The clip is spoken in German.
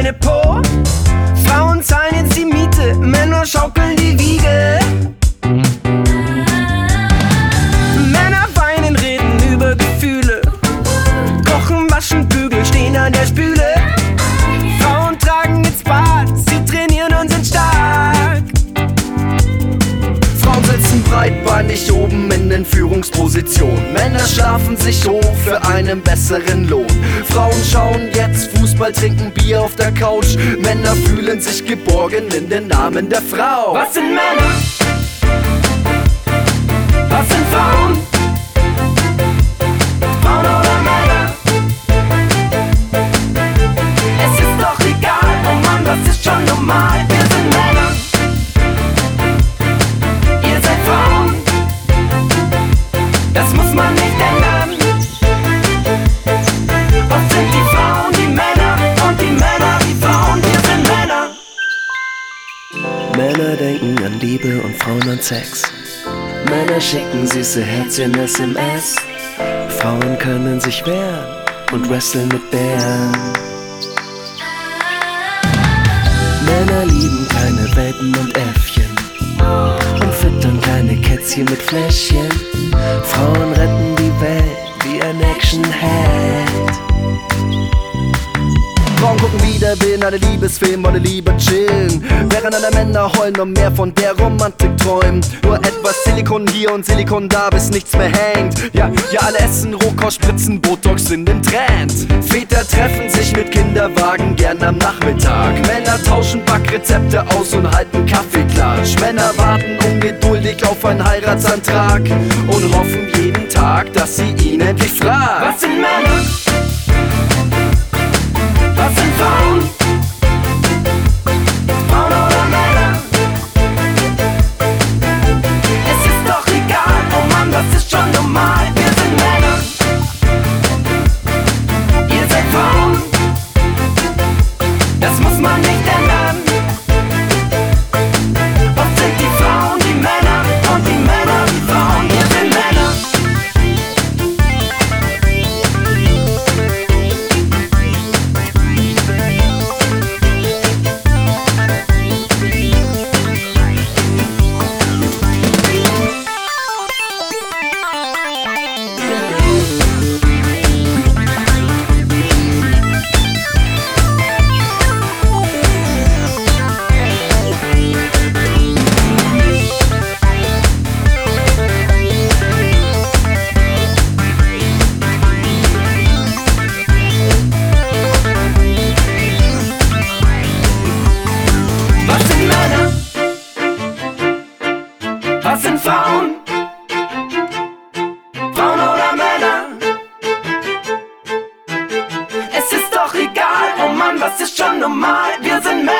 kleine Po. Frauen zahlen jetzt die Miete, Männer schaukeln die Wiege. Männer weinen, reden über Gefühle. Kochen, waschen, bügeln, stehen an der Spüle. Frauen tragen ins Bad, sie trainieren und sind stark. Frauen sitzen breitbeinig oben in den Führungspositionen. Männer schlafen sich hoch für einen besseren Lohn. Frauen schauen Fußball, trinken Bier auf der Couch. Männer fühlen sich geborgen in den Namen der Frau. Was sind Männer? Männer denken an Liebe und Frauen an Sex. Männer schicken süße Herzchen SMS. Frauen können sich wehren und wresteln mit Bären. Männer lieben kleine Welpen und Äffchen und füttern kleine Kätzchen mit Fläschchen. Wieder, willen alle Liebesfilme, wollen lieber chillen. Während alle Männer heulen und mehr von der Romantik träumen. Nur etwas Silikon hier und Silikon da, bis nichts mehr hängt. Ja, ja, alle essen Rohkost, spritzen Botox in den Trend. Väter treffen sich mit Kinderwagen gern am Nachmittag. Männer tauschen Backrezepte aus und halten Kaffeeklatsch. Männer warten ungeduldig auf einen Heiratsantrag und hoffen jeden Tag, dass sie ihn endlich fragt. Was sind Männer? das ist schon normal. Wir sind Männer.